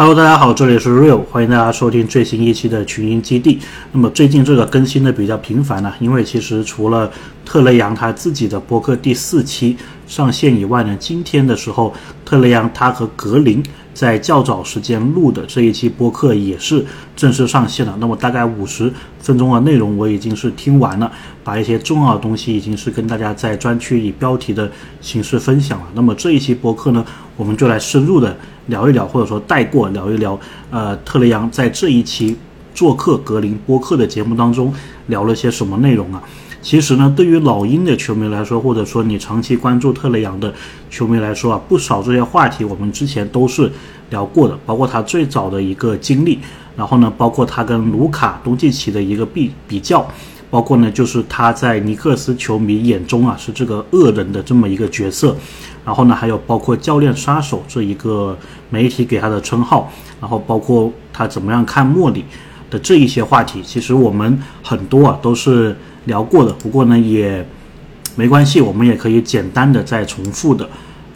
Hello，大家好，这里是 Real，欢迎大家收听最新一期的群英基地。那么最近这个更新的比较频繁呢，因为其实除了特雷杨他自己的博客第四期上线以外呢，今天的时候特雷杨他和格林。在较早时间录的这一期播客也是正式上线了。那么大概五十分钟的内容我已经是听完了，把一些重要的东西已经是跟大家在专区以标题的形式分享了。那么这一期播客呢，我们就来深入的聊一聊，或者说带过聊一聊，呃，特雷杨在这一期做客格林播客的节目当中聊了些什么内容啊？其实呢，对于老鹰的球迷来说，或者说你长期关注特雷杨的球迷来说啊，不少这些话题我们之前都是聊过的，包括他最早的一个经历，然后呢，包括他跟卢卡东契奇的一个比比较，包括呢，就是他在尼克斯球迷眼中啊是这个恶人的这么一个角色，然后呢，还有包括教练杀手这一个媒体给他的称号，然后包括他怎么样看莫里的这一些话题，其实我们很多啊都是。聊过的，不过呢也没关系，我们也可以简单的再重复的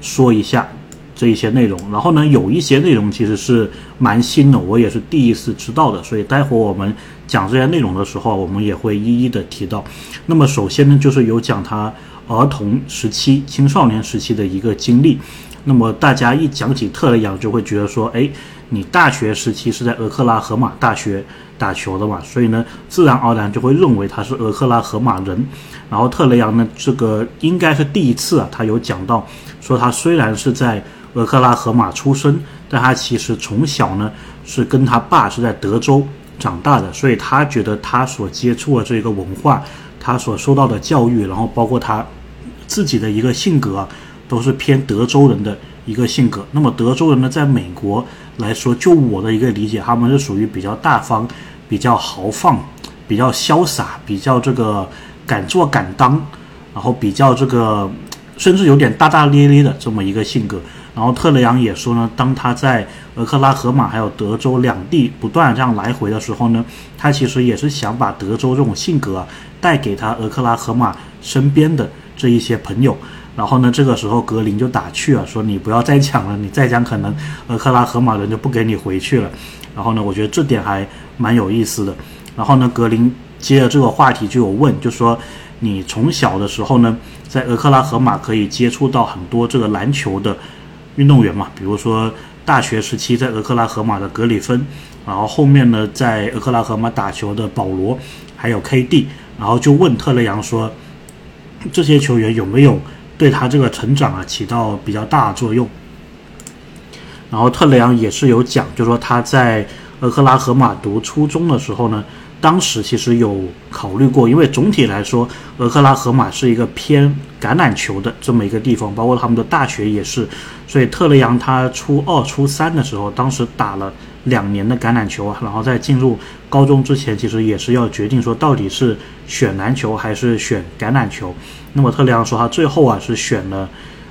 说一下这一些内容。然后呢，有一些内容其实是蛮新的，我也是第一次知道的，所以待会我们讲这些内容的时候，我们也会一一的提到。那么首先呢，就是有讲他儿童时期、青少年时期的一个经历。那么大家一讲起特雷杨，就会觉得说，哎，你大学时期是在俄克拉荷马大学。打球的嘛，所以呢，自然而然就会认为他是俄克拉荷马人。然后特雷杨呢，这个应该是第一次啊，他有讲到说他虽然是在俄克拉荷马出生，但他其实从小呢是跟他爸是在德州长大的，所以他觉得他所接触的这个文化，他所受到的教育，然后包括他自己的一个性格，都是偏德州人的一个性格。那么德州人呢，在美国来说，就我的一个理解，他们是属于比较大方。比较豪放，比较潇洒，比较这个敢做敢当，然后比较这个甚至有点大大咧咧的这么一个性格。然后特雷杨也说呢，当他在俄克拉荷马还有德州两地不断这样来回的时候呢，他其实也是想把德州这种性格啊带给他俄克拉荷马身边的这一些朋友。然后呢，这个时候格林就打趣啊，说你不要再讲了，你再讲可能俄克拉荷马人就不给你回去了。然后呢，我觉得这点还蛮有意思的。然后呢，格林接着这个话题就有问，就说你从小的时候呢，在俄克拉荷马可以接触到很多这个篮球的运动员嘛，比如说大学时期在俄克拉荷马的格里芬，然后后面呢在俄克拉荷马打球的保罗，还有 KD，然后就问特雷杨说，这些球员有没有对他这个成长啊起到比较大的作用？然后特雷杨也是有讲，就说他在俄克拉荷马读初中的时候呢，当时其实有考虑过，因为总体来说，俄克拉荷马是一个偏橄榄球的这么一个地方，包括他们的大学也是，所以特雷杨他初二、初三的时候，当时打了两年的橄榄球啊，然后在进入高中之前，其实也是要决定说到底是选篮球还是选橄榄球。那么特雷杨说他最后啊是选了。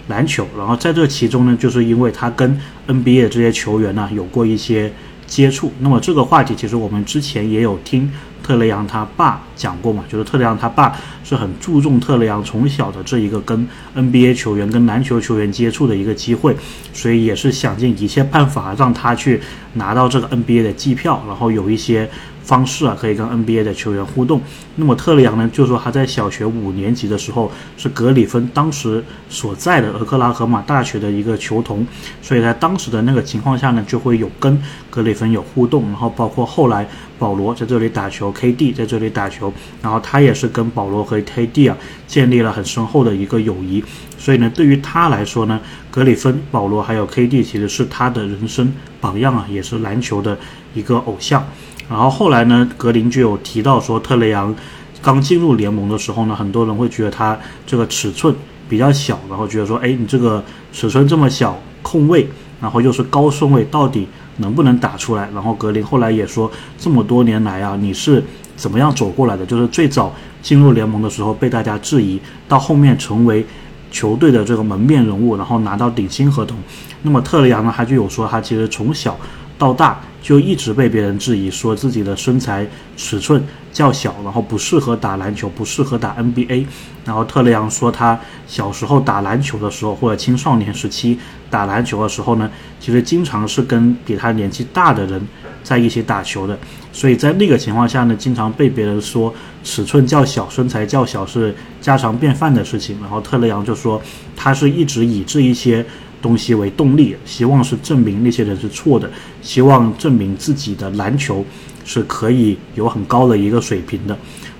篮球，然后在这其中呢，就是因为他跟 NBA 这些球员呢有过一些接触。那么这个话题其实我们之前也有听特雷杨他爸讲过嘛，就是特雷杨他爸是很注重特雷杨从小的这一个跟 NBA 球员、跟篮球球员接触的一个机会，所以也是想尽一切办法让他去拿到这个 NBA 的机票，然后有一些。方式啊，可以跟 NBA 的球员互动。那么特雷杨呢，就说他在小学五年级的时候是格里芬当时所在的俄克拉荷马大学的一个球童，所以在当时的那个情况下呢，就会有跟格里芬有互动。然后包括后来保罗在这里打球，KD 在这里打球，然后他也是跟保罗和 KD 啊建立了很深厚的一个友谊。所以呢，对于他来说呢，格里芬、保罗还有 KD 其实是他的人生榜样啊，也是篮球的一个偶像。然后后来呢，格林就有提到说，特雷杨刚进入联盟的时候呢，很多人会觉得他这个尺寸比较小，然后觉得说，哎，你这个尺寸这么小，控位，然后又是高顺位，到底能不能打出来？然后格林后来也说，这么多年来啊，你是怎么样走过来的？就是最早进入联盟的时候被大家质疑，到后面成为球队的这个门面人物，然后拿到顶薪合同。那么特雷杨呢，他就有说，他其实从小到大。就一直被别人质疑，说自己的身材尺寸较小，然后不适合打篮球，不适合打 NBA。然后特雷杨说，他小时候打篮球的时候，或者青少年时期打篮球的时候呢，其实经常是跟比他年纪大的人在一起打球的，所以在那个情况下呢，经常被别人说尺寸较小、身材较小是家常便饭的事情。然后特雷杨就说，他是一直以这一些东西为动力，希望是证明那些人是错的，希望证明自己的篮球是可以有很高的一个水平的。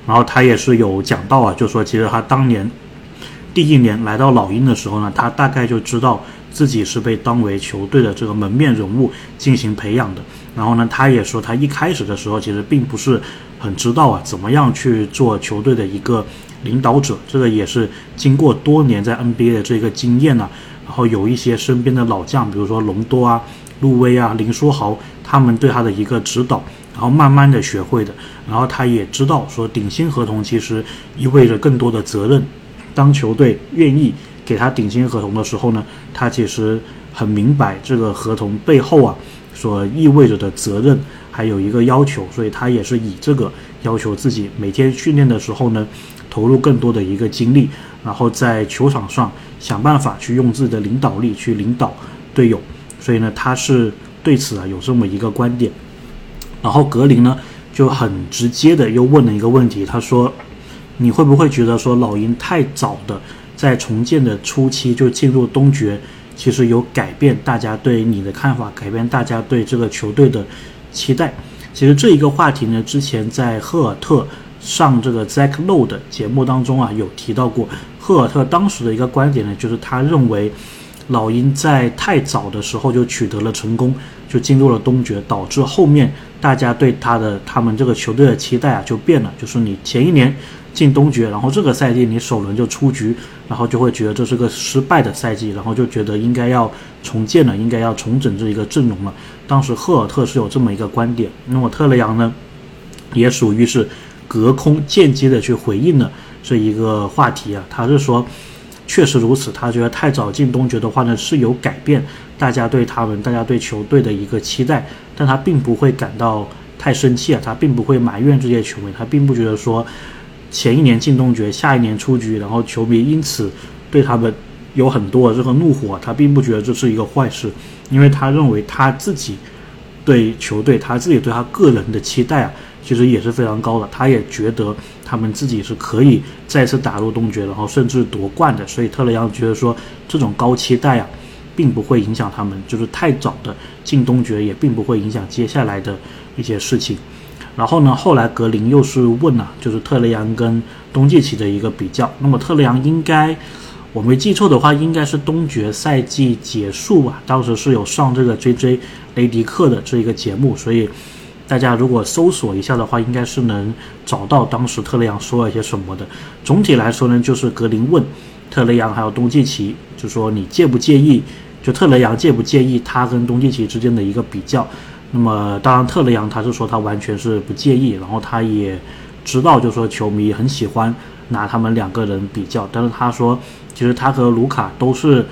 然后他也是有讲到啊，就说其实他当年第一年来到老鹰的时候呢，他大概就知道自己是被当为球队的这个门面人物进行培养的。然后呢，他也说他一开始的时候其实并不是很知道啊，怎么样去做球队的一个领导者。这个也是经过多年在 NBA 的这个经验呢，然后有一些身边的老将，比如说隆多啊、路威啊、林书豪，他们对他的一个指导。然后慢慢的学会的，然后他也知道说顶薪合同其实意味着更多的责任。当球队愿意给他顶薪合同的时候呢，他其实很明白这个合同背后啊所意味着的责任，还有一个要求，所以他也是以这个要求自己每天训练的时候呢，投入更多的一个精力，然后在球场上想办法去用自己的领导力去领导队友。所以呢，他是对此啊有这么一个观点。然后格林呢就很直接的又问了一个问题，他说：“你会不会觉得说老鹰太早的在重建的初期就进入东决，其实有改变大家对你的看法，改变大家对这个球队的期待？”其实这一个话题呢，之前在赫尔特上这个 Zack Lowe 的节目当中啊有提到过。赫尔特当时的一个观点呢，就是他认为老鹰在太早的时候就取得了成功，就进入了东决，导致后面。大家对他的他们这个球队的期待啊就变了，就是你前一年进东决，然后这个赛季你首轮就出局，然后就会觉得这是个失败的赛季，然后就觉得应该要重建了，应该要重整这一个阵容了。当时赫尔特是有这么一个观点，那么特雷杨呢，也属于是隔空间接的去回应了这一个话题啊，他是说。确实如此，他觉得太早进东决的话呢是有改变大家对他们、大家对球队的一个期待，但他并不会感到太生气啊，他并不会埋怨这些球迷，他并不觉得说前一年进东决，下一年出局，然后球迷因此对他们有很多这个怒火，他并不觉得这是一个坏事，因为他认为他自己对球队、他自己对他个人的期待啊。其实也是非常高的，他也觉得他们自己是可以再次打入东决，然后甚至夺冠的。所以特雷杨觉得说，这种高期待啊，并不会影响他们，就是太早的进东决也并不会影响接下来的一些事情。然后呢，后来格林又是问了，就是特雷杨跟东契奇的一个比较。那么特雷杨应该我没记错的话，应该是东决赛季结束吧，当时是有上这个 J.J. 雷迪克的这一个节目，所以。大家如果搜索一下的话，应该是能找到当时特雷杨说了些什么的。总体来说呢，就是格林问特雷杨还有东契奇，就说你介不介意？就特雷杨介不介意他跟东契奇之间的一个比较？那么当然，特雷杨他是说他完全是不介意，然后他也知道，就说球迷很喜欢拿他们两个人比较，但是他说其实他和卢卡都是。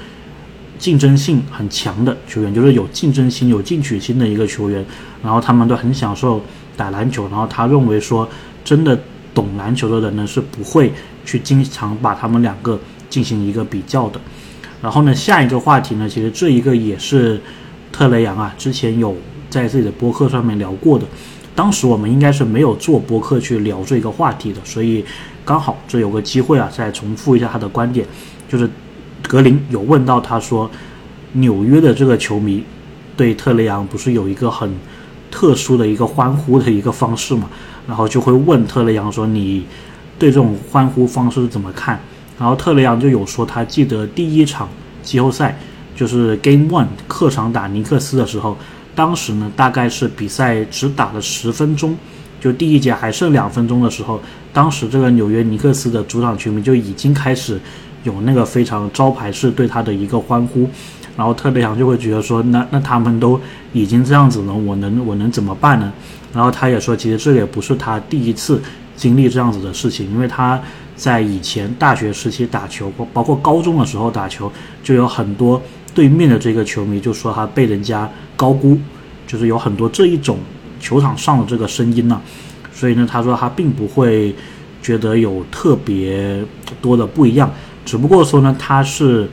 竞争性很强的球员，就是有竞争心、有进取心的一个球员。然后他们都很享受打篮球。然后他认为说，真的懂篮球的人呢，是不会去经常把他们两个进行一个比较的。然后呢，下一个话题呢，其实这一个也是特雷杨啊之前有在自己的博客上面聊过的。当时我们应该是没有做博客去聊这个话题的，所以刚好这有个机会啊，再重复一下他的观点，就是。格林有问到他说，纽约的这个球迷对特雷杨不是有一个很特殊的一个欢呼的一个方式嘛？然后就会问特雷杨说，你对这种欢呼方式怎么看？然后特雷杨就有说，他记得第一场季后赛就是 Game One 客场打尼克斯的时候，当时呢大概是比赛只打了十分钟，就第一节还剩两分钟的时候，当时这个纽约尼克斯的主场球迷就已经开始。有那个非常招牌式对他的一个欢呼，然后特雷杨就会觉得说，那那他们都已经这样子了，我能我能怎么办呢？然后他也说，其实这也不是他第一次经历这样子的事情，因为他在以前大学时期打球，包包括高中的时候打球，就有很多对面的这个球迷就说他被人家高估，就是有很多这一种球场上的这个声音呢。所以呢，他说他并不会觉得有特别多的不一样，只不过说呢，他是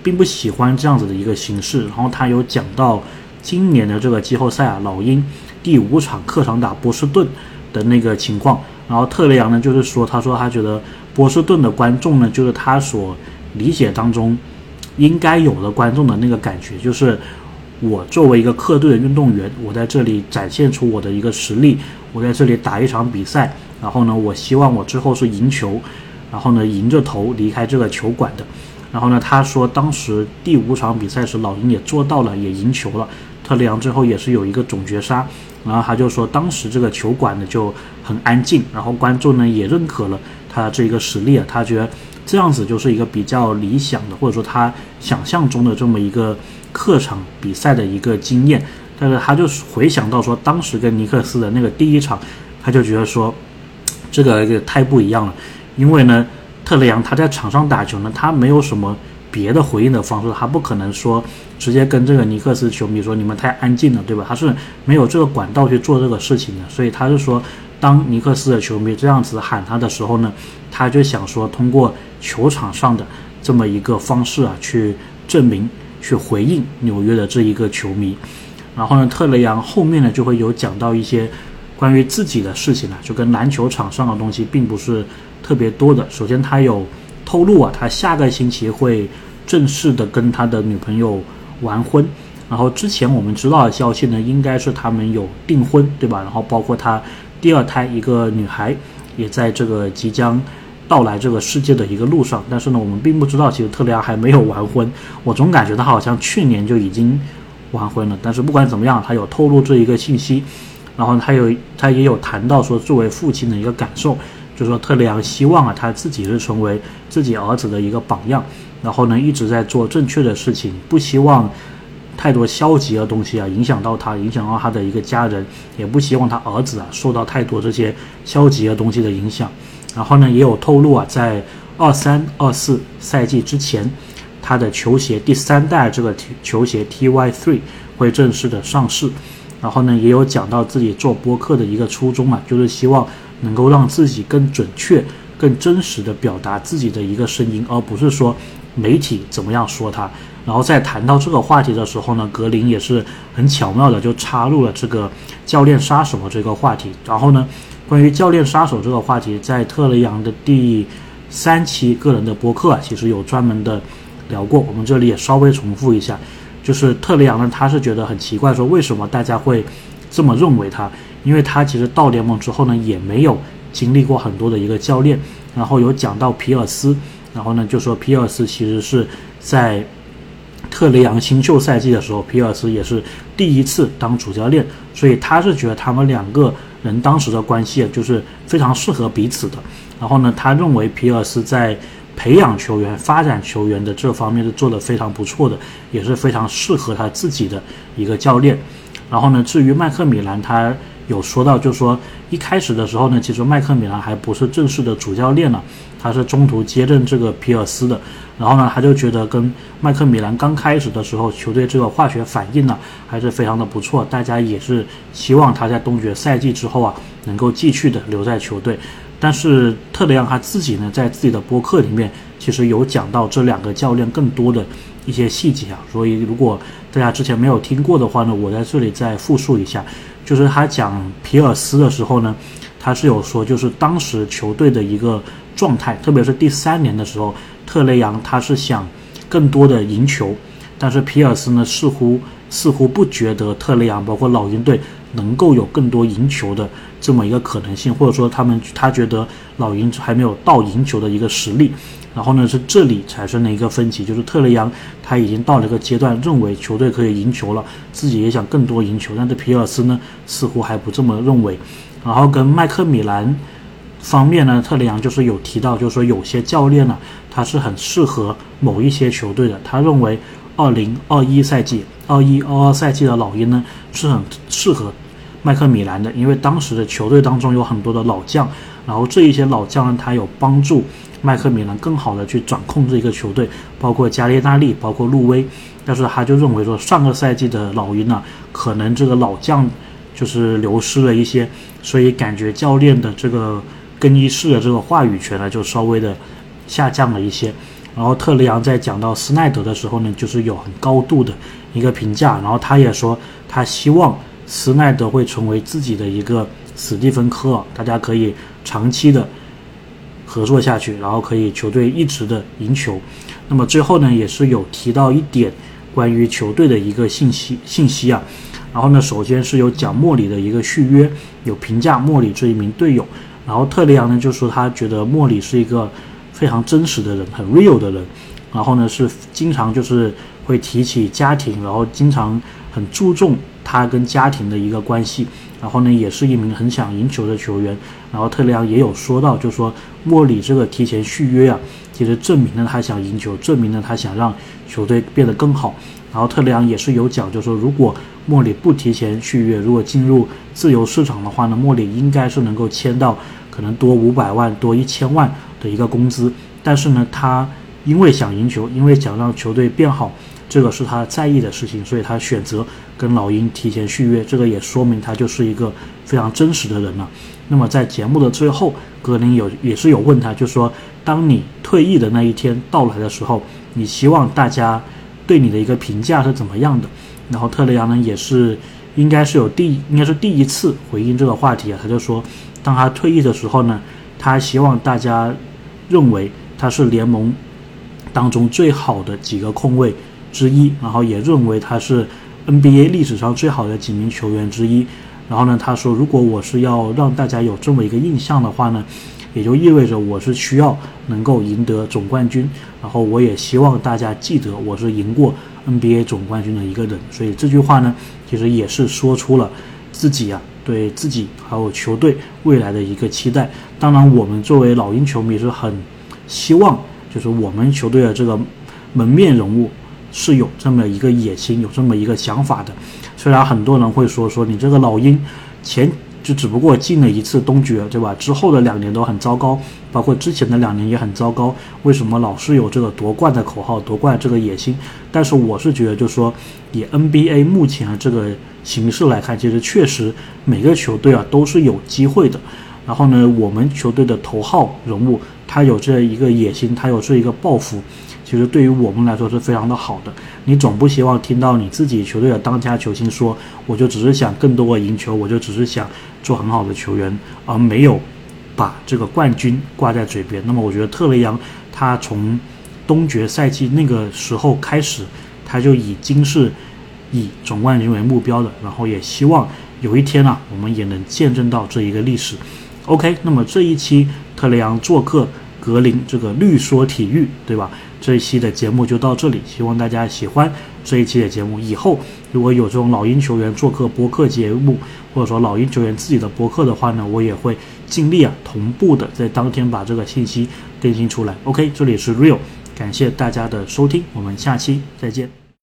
并不喜欢这样子的一个形式。然后他有讲到今年的这个季后赛啊，老鹰第五场客场打波士顿的那个情况。然后特雷杨呢，就是说，他说他觉得波士顿的观众呢，就是他所理解当中应该有的观众的那个感觉，就是我作为一个客队的运动员，我在这里展现出我的一个实力，我在这里打一场比赛，然后呢，我希望我之后是赢球，然后呢，迎着头离开这个球馆的。然后呢，他说当时第五场比赛时，老鹰也做到了，也赢球了。特雷杨最后也是有一个总绝杀。然后他就说，当时这个球馆呢就很安静，然后观众呢也认可了他这一个实力啊，他觉得这样子就是一个比较理想的，或者说他想象中的这么一个客场比赛的一个经验。但是他就回想到说，当时跟尼克斯的那个第一场，他就觉得说，这个太不一样了，因为呢，特雷杨他在场上打球呢，他没有什么。别的回应的方式，他不可能说直接跟这个尼克斯球迷说你们太安静了，对吧？他是没有这个管道去做这个事情的，所以他是说，当尼克斯的球迷这样子喊他的时候呢，他就想说通过球场上的这么一个方式啊，去证明、去回应纽约的这一个球迷。然后呢，特雷杨后面呢就会有讲到一些关于自己的事情呢，就跟篮球场上的东西并不是特别多的。首先，他有透露啊，他下个星期会。正式的跟他的女朋友完婚，然后之前我们知道的消息呢，应该是他们有订婚，对吧？然后包括他第二胎一个女孩也在这个即将到来这个世界的一个路上，但是呢，我们并不知道，其实特雷杨还没有完婚。我总感觉他好像去年就已经完婚了，但是不管怎么样，他有透露这一个信息，然后他有他也有谈到说作为父亲的一个感受，就说特雷杨希望啊他自己是成为自己儿子的一个榜样。然后呢，一直在做正确的事情，不希望太多消极的东西啊影响到他，影响到他的一个家人，也不希望他儿子啊受到太多这些消极的东西的影响。然后呢，也有透露啊，在二三二四赛季之前，他的球鞋第三代这个球鞋 TY Three 会正式的上市。然后呢，也有讲到自己做播客的一个初衷啊，就是希望能够让自己更准确、更真实的表达自己的一个声音，而不是说。媒体怎么样说他？然后在谈到这个话题的时候呢，格林也是很巧妙的就插入了这个教练杀手的这个话题。然后呢，关于教练杀手这个话题，在特雷杨的第三期个人的播客啊，其实有专门的聊过。我们这里也稍微重复一下，就是特雷杨呢，他是觉得很奇怪，说为什么大家会这么认为他？因为他其实到联盟之后呢，也没有经历过很多的一个教练。然后有讲到皮尔斯。然后呢，就说皮尔斯其实是在特雷杨新秀赛季的时候，皮尔斯也是第一次当主教练，所以他是觉得他们两个人当时的关系就是非常适合彼此的。然后呢，他认为皮尔斯在培养球员、发展球员的这方面是做得非常不错的，也是非常适合他自己的一个教练。然后呢，至于麦克米兰，他有说到，就说一开始的时候呢，其实麦克米兰还不是正式的主教练呢。他是中途接任这个皮尔斯的，然后呢，他就觉得跟麦克米兰刚开始的时候，球队这个化学反应呢，还是非常的不错。大家也是希望他在冬决赛季之后啊，能够继续的留在球队。但是特雷杨他自己呢，在自己的播客里面，其实有讲到这两个教练更多的一些细节啊。所以如果大家之前没有听过的话呢，我在这里再复述一下，就是他讲皮尔斯的时候呢，他是有说，就是当时球队的一个。状态，特别是第三年的时候，特雷杨他是想更多的赢球，但是皮尔斯呢似乎似乎不觉得特雷杨包括老鹰队能够有更多赢球的这么一个可能性，或者说他们他觉得老鹰还没有到赢球的一个实力。然后呢是这里产生了一个分歧，就是特雷杨他已经到了一个阶段，认为球队可以赢球了，自己也想更多赢球，但是皮尔斯呢似乎还不这么认为。然后跟麦克米兰。方面呢，特雷杨就是有提到，就是说有些教练呢，他是很适合某一些球队的。他认为，二零二一赛季、二一二二赛季的老鹰呢，是很适合麦克米兰的，因为当时的球队当中有很多的老将，然后这一些老将呢，他有帮助麦克米兰更好的去掌控这一个球队，包括加列纳利，包括路威。但是他就认为说，上个赛季的老鹰呢，可能这个老将。就是流失了一些，所以感觉教练的这个更衣室的这个话语权呢，就稍微的下降了一些。然后特雷杨在讲到斯奈德的时候呢，就是有很高度的一个评价，然后他也说他希望斯奈德会成为自己的一个史蒂芬科尔，大家可以长期的合作下去，然后可以球队一直的赢球。那么最后呢，也是有提到一点关于球队的一个信息信息啊。然后呢，首先是有讲莫里的一个续约，有评价莫里这一名队友。然后特雷杨呢就说他觉得莫里是一个。非常真实的人，很 real 的人，然后呢是经常就是会提起家庭，然后经常很注重他跟家庭的一个关系，然后呢也是一名很想赢球的球员，然后特雷杨也有说到，就说莫里这个提前续约啊，其实证明了他想赢球，证明了他想让球队变得更好，然后特雷杨也是有讲，就说如果莫里不提前续约，如果进入自由市场的话呢，莫里应该是能够签到可能多五百万多一千万。的一个工资，但是呢，他因为想赢球，因为想让球队变好，这个是他在意的事情，所以他选择跟老鹰提前续约。这个也说明他就是一个非常真实的人了。那么在节目的最后，格林有也是有问他，就说当你退役的那一天到来的时候，你希望大家对你的一个评价是怎么样的？然后特雷杨呢，也是应该是有第应该是第一次回应这个话题啊，他就说，当他退役的时候呢。他希望大家认为他是联盟当中最好的几个控卫之一，然后也认为他是 NBA 历史上最好的几名球员之一。然后呢，他说，如果我是要让大家有这么一个印象的话呢，也就意味着我是需要能够赢得总冠军。然后我也希望大家记得我是赢过 NBA 总冠军的一个人。所以这句话呢，其实也是说出了自己啊。对自己还有球队未来的一个期待，当然我们作为老鹰球迷是很希望，就是我们球队的这个门面人物是有这么一个野心，有这么一个想法的。虽然很多人会说说你这个老鹰前。就只不过进了一次东决，对吧？之后的两年都很糟糕，包括之前的两年也很糟糕。为什么老是有这个夺冠的口号、夺冠这个野心？但是我是觉得，就是说，以 NBA 目前的这个形势来看，其实确实每个球队啊都是有机会的。然后呢，我们球队的头号人物他有这一个野心，他有这一个抱负。其实对于我们来说是非常的好的。你总不希望听到你自己球队的当家球星说：“我就只是想更多的赢球，我就只是想做很好的球员，而没有把这个冠军挂在嘴边。”那么，我觉得特雷杨他从东决赛季那个时候开始，他就已经是以总冠军为目标的。然后也希望有一天呢，我们也能见证到这一个历史。OK，那么这一期特雷杨做客格林这个绿说体育，对吧？这一期的节目就到这里，希望大家喜欢这一期的节目。以后如果有这种老鹰球员做客播客节目，或者说老鹰球员自己的播客的话呢，我也会尽力啊同步的在当天把这个信息更新出来。OK，这里是 Real，感谢大家的收听，我们下期再见。